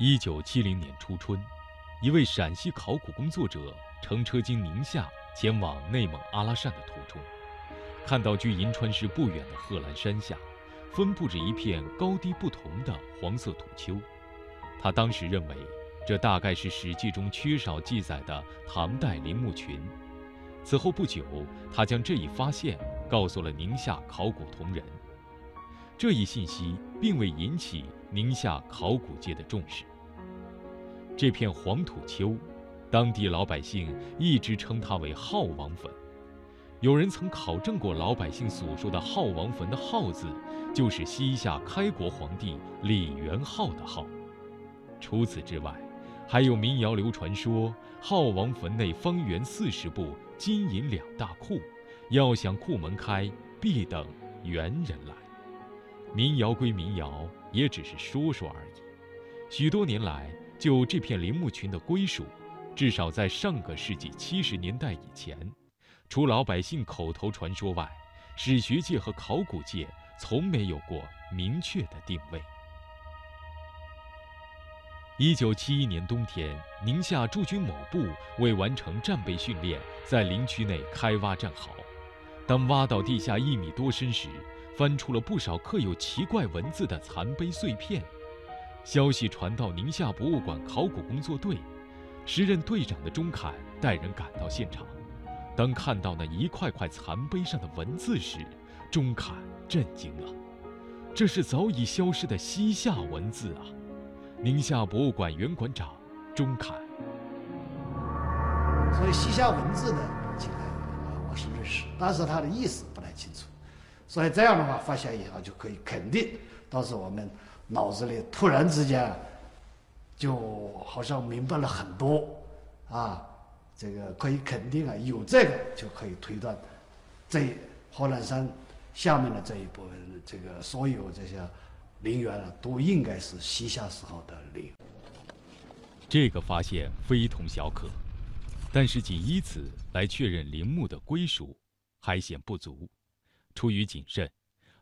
一九七零年初春，一位陕西考古工作者乘车经宁夏前往内蒙阿拉善的途中，看到距银川市不远的贺兰山下，分布着一片高低不同的黄色土丘。他当时认为，这大概是《史记》中缺少记载的唐代陵墓群。此后不久，他将这一发现告诉了宁夏考古同仁。这一信息并未引起宁夏考古界的重视。这片黄土丘，当地老百姓一直称它为浩王坟。有人曾考证过老百姓所说的浩王坟的“号”字，就是西夏开国皇帝李元昊的“昊”。除此之外，还有民谣流传说，浩王坟内方圆四十步，金银两大库，要想库门开，必等猿人来。民谣归民谣，也只是说说而已。许多年来，就这片陵墓群的归属，至少在上个世纪七十年代以前，除老百姓口头传说外，史学界和考古界从没有过明确的定位。一九七一年冬天，宁夏驻军某部为完成战备训练，在陵区内开挖战壕。当挖到地下一米多深时，翻出了不少刻有奇怪文字的残碑碎片，消息传到宁夏博物馆考古工作队，时任队长的钟侃带人赶到现场。当看到那一块块残碑上的文字时，钟侃震惊了，这是早已消失的西夏文字啊！宁夏博物馆原馆长钟侃，所以西夏文字呢，我是认识，但是它的意思不太清楚。所以这样的话，发现以后就可以肯定，当时我们脑子里突然之间，就好像明白了很多，啊，这个可以肯定啊，有这个就可以推断，这贺兰山下面的这一部分，这个所有这些陵园啊，都应该是西夏时候的陵。这个发现非同小可，但是仅以此来确认陵墓的归属，还显不足。出于谨慎，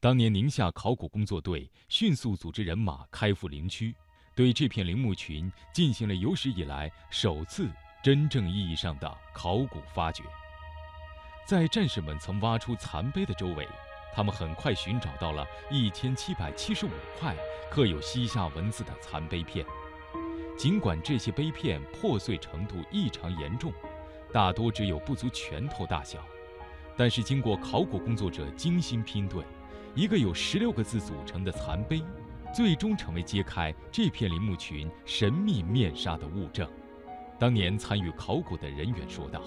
当年宁夏考古工作队迅速组织人马开赴陵区，对这片陵墓群进行了有史以来首次真正意义上的考古发掘。在战士们曾挖出残碑的周围，他们很快寻找到了一千七百七十五块刻有西夏文字的残碑片。尽管这些碑片破碎程度异常严重，大多只有不足拳头大小。但是，经过考古工作者精心拼对，一个有十六个字组成的残碑，最终成为揭开这片陵墓群神秘面纱的物证。当年参与考古的人员说道：“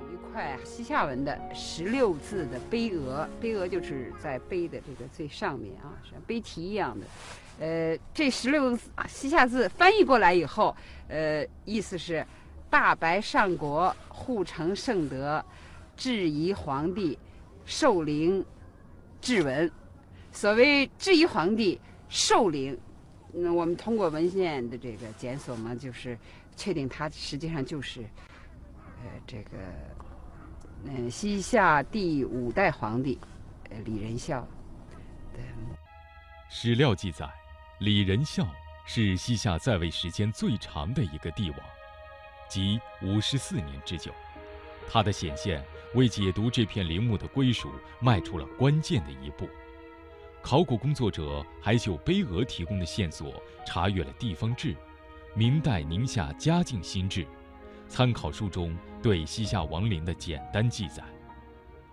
有一块西夏文的十六字的碑额，碑额就是在碑的这个最上面啊，像碑题一样的。呃，这十六个西夏字翻译过来以后，呃，意思是大白上国护城圣德。”质疑皇帝受陵质文，所谓质疑皇帝受陵，那我们通过文献的这个检索嘛，就是确定他实际上就是，呃，这个嗯西夏第五代皇帝，呃李仁孝。史料记载，李仁孝是西夏在位时间最长的一个帝王，即五十四年之久。他的显现为解读这片陵墓的归属迈出了关键的一步。考古工作者还就碑额提供的线索查阅了地方志、明代宁夏嘉靖新志、参考书中对西夏王陵的简单记载。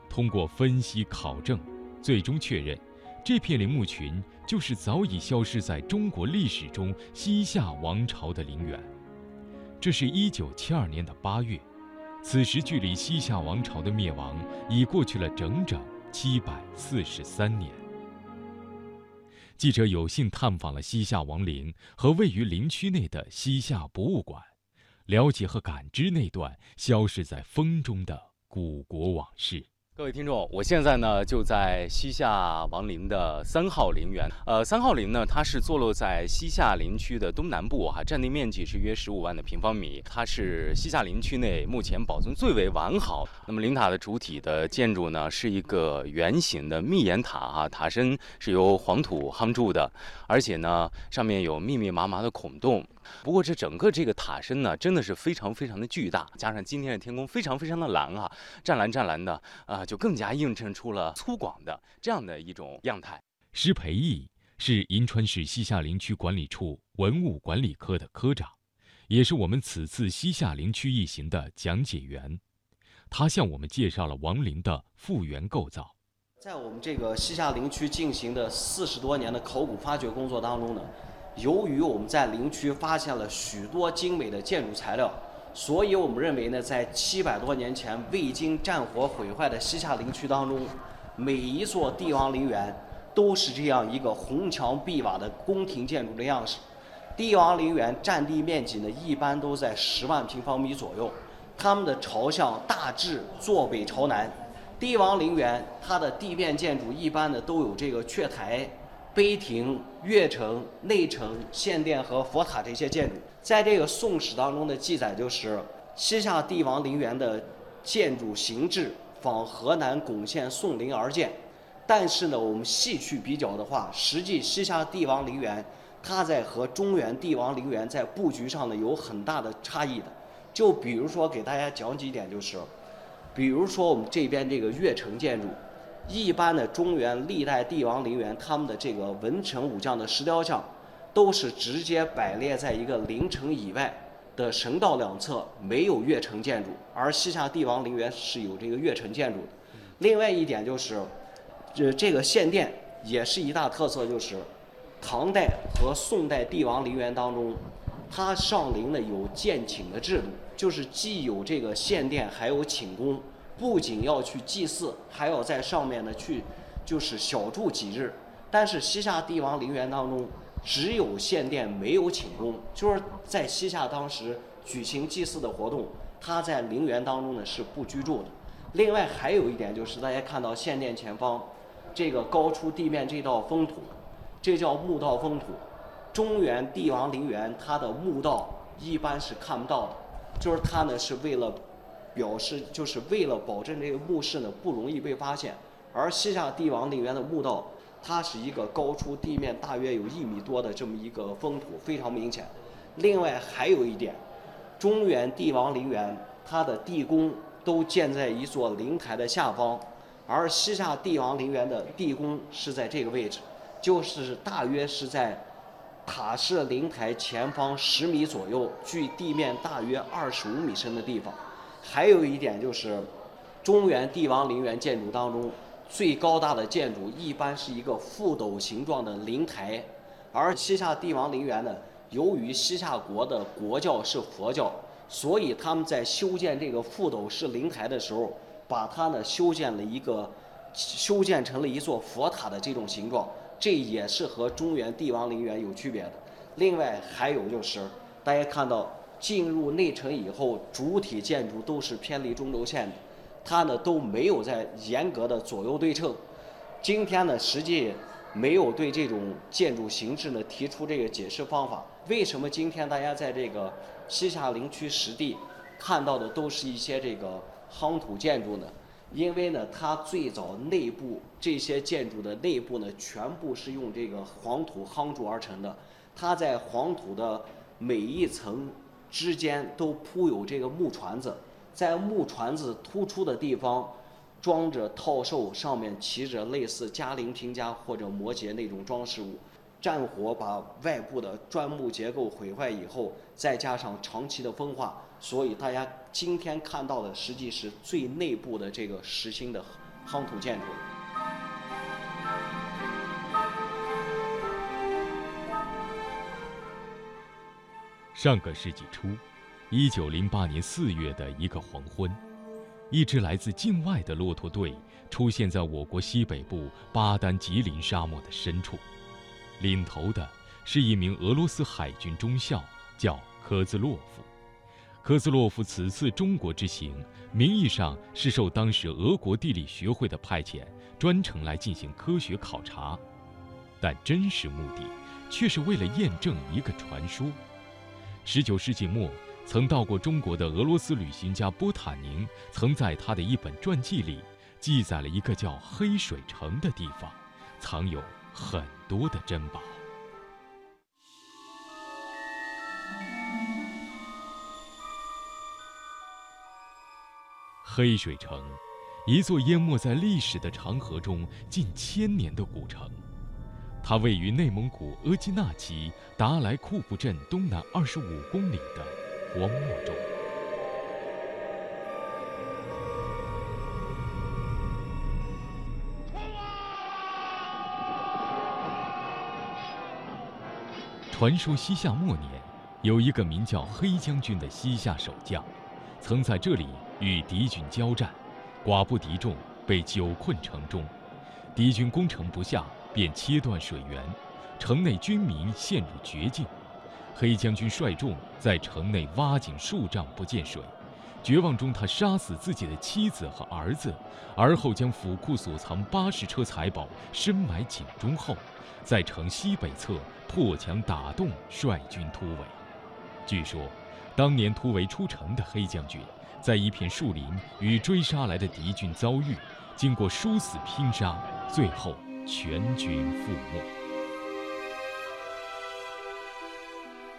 通过分析考证，最终确认，这片陵墓群就是早已消失在中国历史中西夏王朝的陵园。这是一九七二年的八月。此时，距离西夏王朝的灭亡已过去了整整七百四十三年。记者有幸探访了西夏王陵和位于陵区内的西夏博物馆，了解和感知那段消失在风中的古国往事。各位听众，我现在呢就在西夏王陵的三号陵园。呃，三号陵呢，它是坐落在西夏陵区的东南部，哈，占地面积是约十五万的平方米。它是西夏陵区内目前保存最为完好。那么陵塔的主体的建筑呢，是一个圆形的密檐塔，哈，塔身是由黄土夯筑的，而且呢，上面有密密麻麻的孔洞。不过这整个这个塔身呢，真的是非常非常的巨大，加上今天的天空非常非常的蓝啊，湛蓝湛蓝的啊，就更加映衬出了粗犷的这样的一种样态。施培义是银川市西夏陵区管理处文物管理科的科长，也是我们此次西夏陵区一行的讲解员。他向我们介绍了王陵的复原构造。在我们这个西夏陵区进行的四十多年的考古发掘工作当中呢。由于我们在陵区发现了许多精美的建筑材料，所以我们认为呢，在七百多年前未经战火毁坏的西夏陵区当中，每一座帝王陵园都是这样一个红墙碧瓦的宫廷建筑的样式。帝王陵园占地面积呢，一般都在十万平方米左右，它们的朝向大致坐北朝南。帝王陵园它的地面建筑一般呢都有这个阙台。碑亭、月城、内城、献殿和佛塔这些建筑，在这个《宋史》当中的记载就是，西夏帝王陵园的建筑形制仿河南巩县宋陵而建。但是呢，我们细去比较的话，实际西夏帝王陵园它在和中原帝王陵园在布局上呢有很大的差异的。就比如说给大家讲几点，就是，比如说我们这边这个月城建筑。一般的中原历代帝王陵园，他们的这个文臣武将的石雕像，都是直接摆列在一个陵城以外的神道两侧，没有月城建筑。而西夏帝王陵园是有这个月城建筑的。另外一点就是，这这个献殿也是一大特色，就是唐代和宋代帝王陵园当中，它上陵呢有建寝的制度，就是既有这个献殿，还有寝宫。不仅要去祭祀，还要在上面呢去，就是小住几日。但是西夏帝王陵园当中只有献殿，没有寝宫，就是在西夏当时举行祭祀的活动，他在陵园当中呢是不居住的。另外还有一点就是大家看到献殿前方这个高出地面这道封土，这叫墓道封土。中原帝王陵园它的墓道一般是看不到的，就是它呢是为了。表示就是为了保证这个墓室呢不容易被发现，而西夏帝王陵园的墓道，它是一个高出地面大约有一米多的这么一个封土，非常明显。另外还有一点，中原帝王陵园它的地宫都建在一座灵台的下方，而西夏帝王陵园的地宫是在这个位置，就是大约是在塔式灵台前方十米左右，距地面大约二十五米深的地方。还有一点就是，中原帝王陵园建筑当中最高大的建筑一般是一个覆斗形状的灵台，而西夏帝王陵园呢，由于西夏国的国教是佛教，所以他们在修建这个覆斗式灵台的时候，把它呢修建了一个，修建成了一座佛塔的这种形状，这也是和中原帝王陵园有区别的。另外还有就是，大家看到。进入内城以后，主体建筑都是偏离中轴线的，它呢都没有在严格的左右对称。今天呢，实际没有对这种建筑形制呢提出这个解释方法。为什么今天大家在这个西夏陵区实地看到的都是一些这个夯土建筑呢？因为呢，它最早内部这些建筑的内部呢，全部是用这个黄土夯筑而成的。它在黄土的每一层。之间都铺有这个木船子，在木船子突出的地方，装着套兽，上面骑着类似嘉陵平家或者摩羯那种装饰物。战火把外部的砖木结构毁坏以后，再加上长期的风化，所以大家今天看到的实际是最内部的这个实心的夯土建筑。上个世纪初，一九零八年四月的一个黄昏，一支来自境外的骆驼队出现在我国西北部巴丹吉林沙漠的深处，领头的是一名俄罗斯海军中校，叫科兹洛夫。科兹洛夫此次中国之行，名义上是受当时俄国地理学会的派遣，专程来进行科学考察，但真实目的却是为了验证一个传说。十九世纪末，曾到过中国的俄罗斯旅行家波塔宁，曾在他的一本传记里，记载了一个叫黑水城的地方，藏有很多的珍宝。黑水城，一座淹没在历史的长河中近千年的古城，它位于内蒙古额济纳旗达莱库布镇东南二十五公里的荒漠中。传说西夏末年，有一个名叫黑将军的西夏守将，曾在这里。与敌军交战，寡不敌众，被久困城中。敌军攻城不下，便切断水源，城内军民陷入绝境。黑将军率众在城内挖井数丈不见水，绝望中他杀死自己的妻子和儿子，而后将府库所藏八十车财宝深埋井中后，在城西北侧破墙打洞，率军突围。据说，当年突围出城的黑将军。在一片树林与追杀来的敌军遭遇，经过殊死拼杀，最后全军覆没。